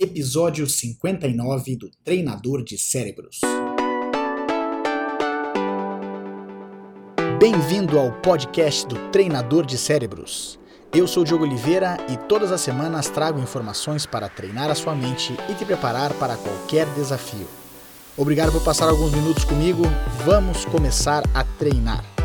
episódio 59 do Treinador de Cérebros. Bem-vindo ao podcast do Treinador de Cérebros. Eu sou Diogo Oliveira e todas as semanas trago informações para treinar a sua mente e te preparar para qualquer desafio. Obrigado por passar alguns minutos comigo. Vamos começar a treinar.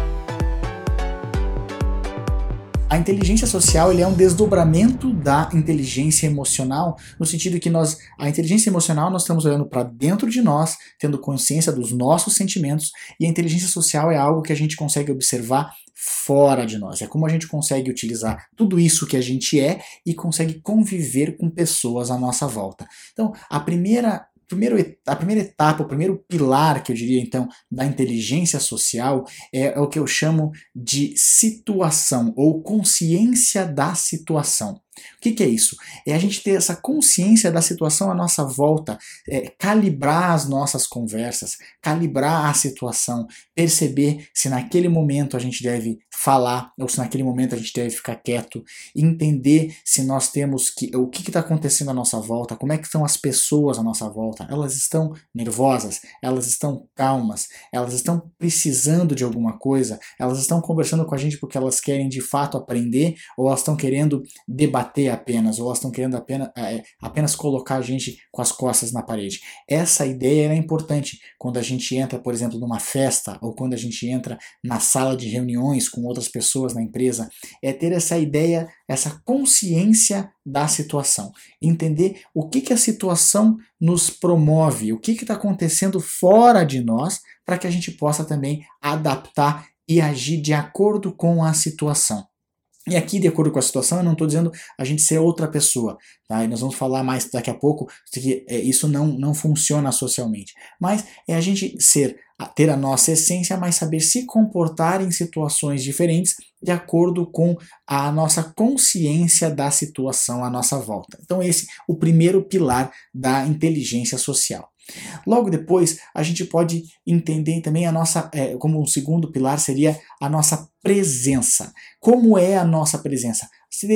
A inteligência social ele é um desdobramento da inteligência emocional, no sentido que nós, a inteligência emocional nós estamos olhando para dentro de nós, tendo consciência dos nossos sentimentos, e a inteligência social é algo que a gente consegue observar fora de nós. É como a gente consegue utilizar tudo isso que a gente é e consegue conviver com pessoas à nossa volta. Então, a primeira primeiro, a primeira etapa, o primeiro pilar que eu diria então da inteligência social é, é o que eu chamo de situação ou consciência da situação. O que, que, é isso? É a gente ter essa consciência da situação à nossa volta, é, calibrar as nossas conversas, calibrar a situação, perceber se naquele momento a gente deve falar ou se naquele momento a gente deve ficar quieto, entender se nós temos que o que está acontecendo à nossa volta, como é que estão as pessoas à nossa volta, elas estão nervosas, elas estão calmas, elas estão precisando de alguma coisa, elas estão conversando com a gente porque elas querem de fato aprender ou elas estão querendo debater bater apenas, ou elas estão querendo apenas, é, apenas colocar a gente com as costas na parede. Essa ideia é importante quando a gente entra, por exemplo, numa festa, ou quando a gente entra na sala de reuniões com outras pessoas na empresa, é ter essa ideia, essa consciência da situação. Entender o que, que a situação nos promove, o que está acontecendo fora de nós, para que a gente possa também adaptar e agir de acordo com a situação. E aqui, de acordo com a situação, eu não estou dizendo a gente ser outra pessoa, tá? E nós vamos falar mais daqui a pouco que é, isso não, não funciona socialmente. Mas é a gente ser, ter a nossa essência, mas saber se comportar em situações diferentes de acordo com a nossa consciência da situação à nossa volta. Então, esse é o primeiro pilar da inteligência social. Logo depois, a gente pode entender também a nossa, é, como um segundo pilar seria a nossa presença. Como é a nossa presença?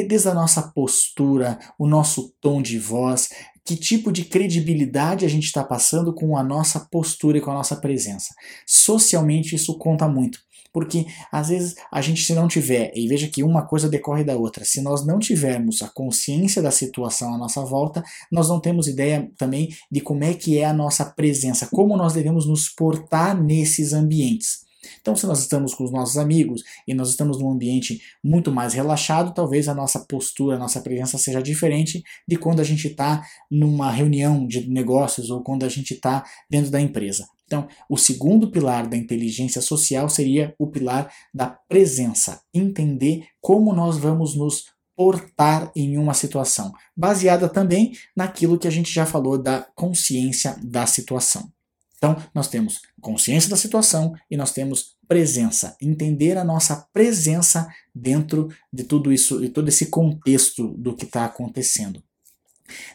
Desde a nossa postura, o nosso tom de voz, que tipo de credibilidade a gente está passando com a nossa postura e com a nossa presença. Socialmente, isso conta muito. Porque às vezes a gente, se não tiver, e veja que uma coisa decorre da outra, se nós não tivermos a consciência da situação à nossa volta, nós não temos ideia também de como é que é a nossa presença, como nós devemos nos portar nesses ambientes. Então, se nós estamos com os nossos amigos e nós estamos num ambiente muito mais relaxado, talvez a nossa postura, a nossa presença seja diferente de quando a gente está numa reunião de negócios ou quando a gente está dentro da empresa. Então, o segundo pilar da inteligência social seria o pilar da presença, entender como nós vamos nos portar em uma situação, baseada também naquilo que a gente já falou da consciência da situação. Então, nós temos consciência da situação e nós temos presença, entender a nossa presença dentro de tudo isso, de todo esse contexto do que está acontecendo.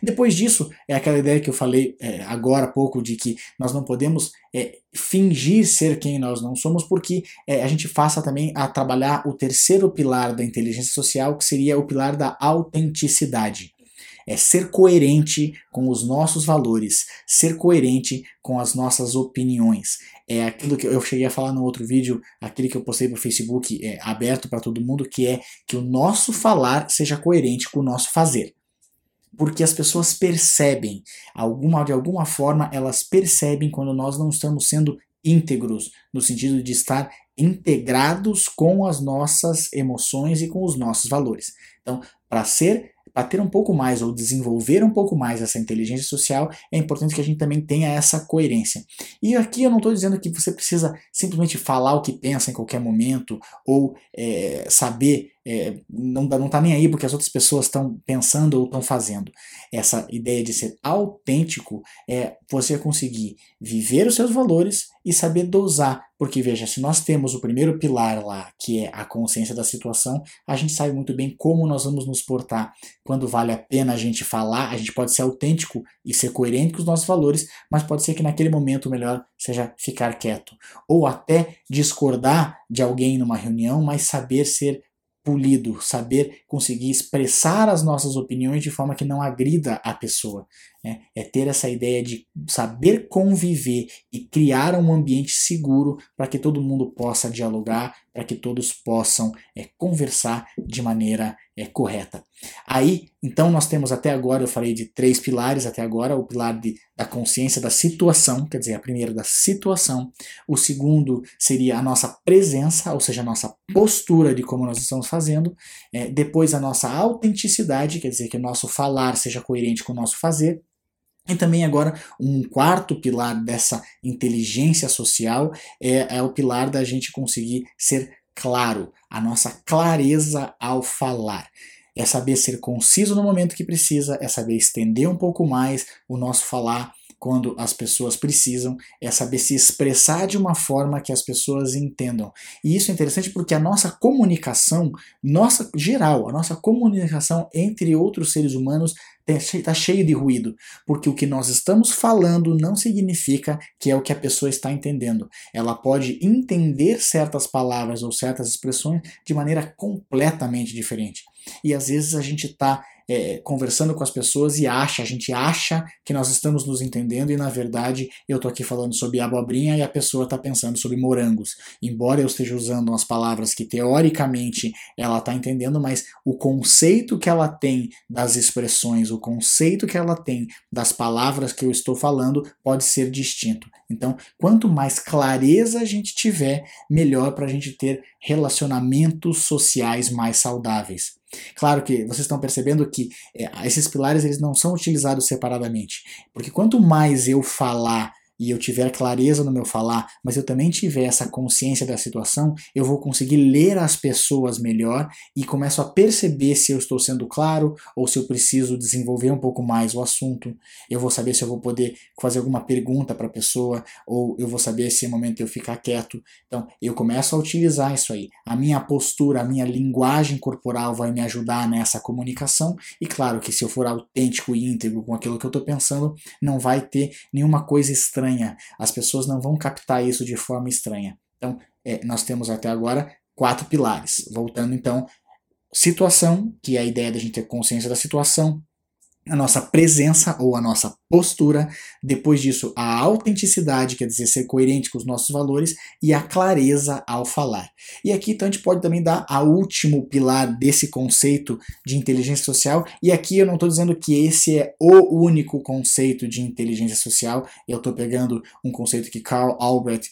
Depois disso, é aquela ideia que eu falei é, agora há pouco de que nós não podemos é, fingir ser quem nós não somos, porque é, a gente faça também a trabalhar o terceiro pilar da inteligência social, que seria o pilar da autenticidade. É ser coerente com os nossos valores, ser coerente com as nossas opiniões. É aquilo que eu cheguei a falar no outro vídeo, aquele que eu postei para o Facebook é, aberto para todo mundo, que é que o nosso falar seja coerente com o nosso fazer porque as pessoas percebem, alguma, de alguma forma elas percebem quando nós não estamos sendo íntegros, no sentido de estar integrados com as nossas emoções e com os nossos valores. Então, para ser para ter um pouco mais ou desenvolver um pouco mais essa inteligência social, é importante que a gente também tenha essa coerência. E aqui eu não estou dizendo que você precisa simplesmente falar o que pensa em qualquer momento ou é, saber é, não, não tá nem aí porque as outras pessoas estão pensando ou estão fazendo. Essa ideia de ser autêntico é você conseguir viver os seus valores e saber dosar. Porque, veja, se nós temos o primeiro pilar lá, que é a consciência da situação, a gente sabe muito bem como nós vamos nos portar. Quando vale a pena a gente falar, a gente pode ser autêntico e ser coerente com os nossos valores, mas pode ser que naquele momento o melhor seja ficar quieto. Ou até discordar de alguém numa reunião, mas saber ser polido, saber conseguir expressar as nossas opiniões de forma que não agrida a pessoa. Né? é ter essa ideia de saber conviver e criar um ambiente seguro para que todo mundo possa dialogar, para que todos possam é, conversar de maneira é, correta. Aí, então, nós temos até agora, eu falei de três pilares até agora: o pilar de, da consciência da situação, quer dizer, a primeira da situação, o segundo seria a nossa presença, ou seja, a nossa postura de como nós estamos fazendo, é, depois a nossa autenticidade, quer dizer, que o nosso falar seja coerente com o nosso fazer, e também agora um quarto pilar dessa inteligência social é, é, o pilar da gente conseguir ser claro, a nossa clareza ao falar. É saber ser conciso no momento que precisa, é saber estender um pouco mais o nosso falar quando as pessoas precisam, é saber se expressar de uma forma que as pessoas entendam. E isso é interessante porque a nossa comunicação, nossa geral, a nossa comunicação entre outros seres humanos está cheio de ruído, porque o que nós estamos falando não significa que é o que a pessoa está entendendo. Ela pode entender certas palavras ou certas expressões de maneira completamente diferente. E às vezes a gente está é, conversando com as pessoas e acha, a gente acha que nós estamos nos entendendo e na verdade eu estou aqui falando sobre abobrinha e a pessoa está pensando sobre morangos. Embora eu esteja usando umas palavras que teoricamente ela está entendendo, mas o conceito que ela tem das expressões, o conceito que ela tem das palavras que eu estou falando pode ser distinto. Então, quanto mais clareza a gente tiver, melhor para a gente ter relacionamentos sociais mais saudáveis. Claro que vocês estão percebendo que é, esses pilares eles não são utilizados separadamente, porque quanto mais eu falar e eu tiver clareza no meu falar, mas eu também tiver essa consciência da situação, eu vou conseguir ler as pessoas melhor e começo a perceber se eu estou sendo claro ou se eu preciso desenvolver um pouco mais o assunto. Eu vou saber se eu vou poder fazer alguma pergunta para a pessoa ou eu vou saber se é momento eu ficar quieto. Então, eu começo a utilizar isso aí. A minha postura, a minha linguagem corporal vai me ajudar nessa comunicação e claro que se eu for autêntico e íntegro com aquilo que eu estou pensando, não vai ter nenhuma coisa estranha estranha. As pessoas não vão captar isso de forma estranha. Então, é, nós temos até agora quatro pilares. Voltando então, situação, que é a ideia da gente ter consciência da situação, a nossa presença ou a nossa postura, depois disso a autenticidade, quer dizer, ser coerente com os nossos valores, e a clareza ao falar. E aqui então a gente pode também dar a último pilar desse conceito de inteligência social, e aqui eu não estou dizendo que esse é o único conceito de inteligência social, eu estou pegando um conceito que Carl Albrecht,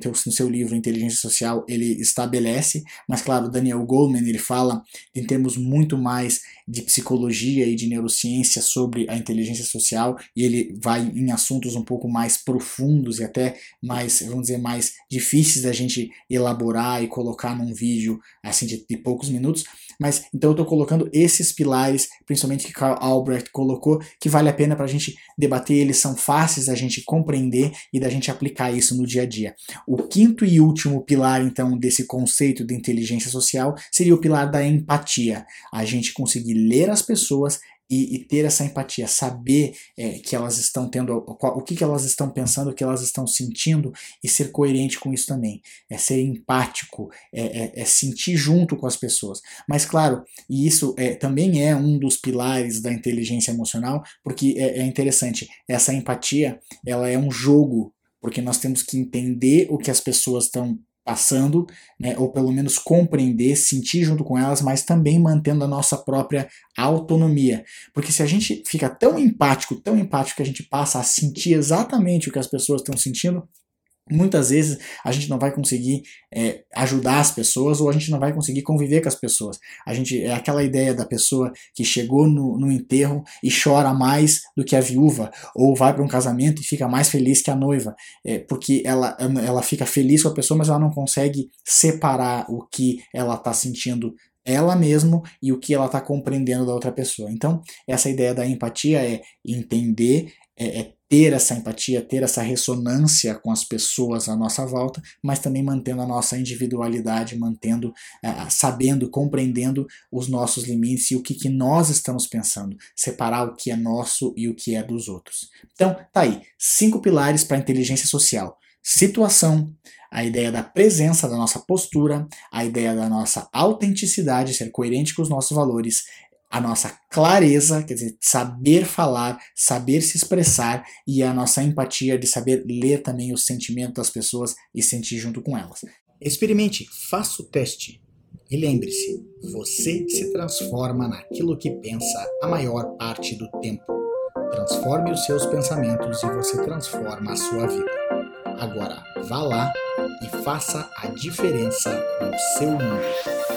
teu, no seu livro Inteligência Social, ele estabelece, mas claro, Daniel Goleman, ele fala em termos muito mais de psicologia e de neurociência sobre a inteligência social e ele vai em assuntos um pouco mais profundos e até mais, vamos dizer, mais difíceis da gente elaborar e colocar num vídeo assim de, de poucos minutos. Mas então eu estou colocando esses pilares, principalmente que Carl Albrecht colocou, que vale a pena para a gente debater, eles são fáceis da gente compreender e da gente aplicar isso no dia a dia. O quinto e último pilar, então, desse conceito de inteligência social seria o pilar da empatia. A gente conseguir ler as pessoas e, e, ter essa empatia, saber é, que elas estão tendo, o que, que elas estão pensando, o que elas estão sentindo e ser coerente com isso também. É ser empático, é, é, é sentir junto com as pessoas. Mas, claro, e isso é, também é um dos pilares da inteligência emocional, porque é, é interessante, essa empatia ela é um jogo porque nós temos que entender o que as pessoas estão passando, né, ou pelo menos compreender, sentir junto com elas, mas também mantendo a nossa própria autonomia. Porque se a gente fica tão empático, tão empático que a gente passa a sentir exatamente o que as pessoas estão sentindo, Muitas vezes a gente não vai conseguir é, ajudar as pessoas ou a gente não vai conseguir conviver com as pessoas. A gente é aquela ideia da pessoa que chegou no, no enterro e chora mais do que a viúva, ou vai para um casamento e fica mais feliz que a noiva, é, porque ela, ela fica feliz com a pessoa, mas ela não consegue separar o que ela está sentindo ela mesma e o que ela está compreendendo da outra pessoa. Então, essa ideia da empatia é entender, é, é ter essa empatia, ter essa ressonância com as pessoas à nossa volta, mas também mantendo a nossa individualidade, mantendo, uh, sabendo, compreendendo os nossos limites e o que, que nós estamos pensando, separar o que é nosso e o que é dos outros. Então, tá aí, cinco pilares para a inteligência social: situação, a ideia da presença da nossa postura, a ideia da nossa autenticidade, ser coerente com os nossos valores, a nossa clareza, quer dizer, saber falar, saber se expressar e a nossa empatia de saber ler também o sentimento das pessoas e sentir junto com elas. Experimente, faça o teste. E lembre-se, você se transforma naquilo que pensa a maior parte do tempo. Transforme os seus pensamentos e você transforma a sua vida. Agora, vá lá e faça a diferença no seu mundo.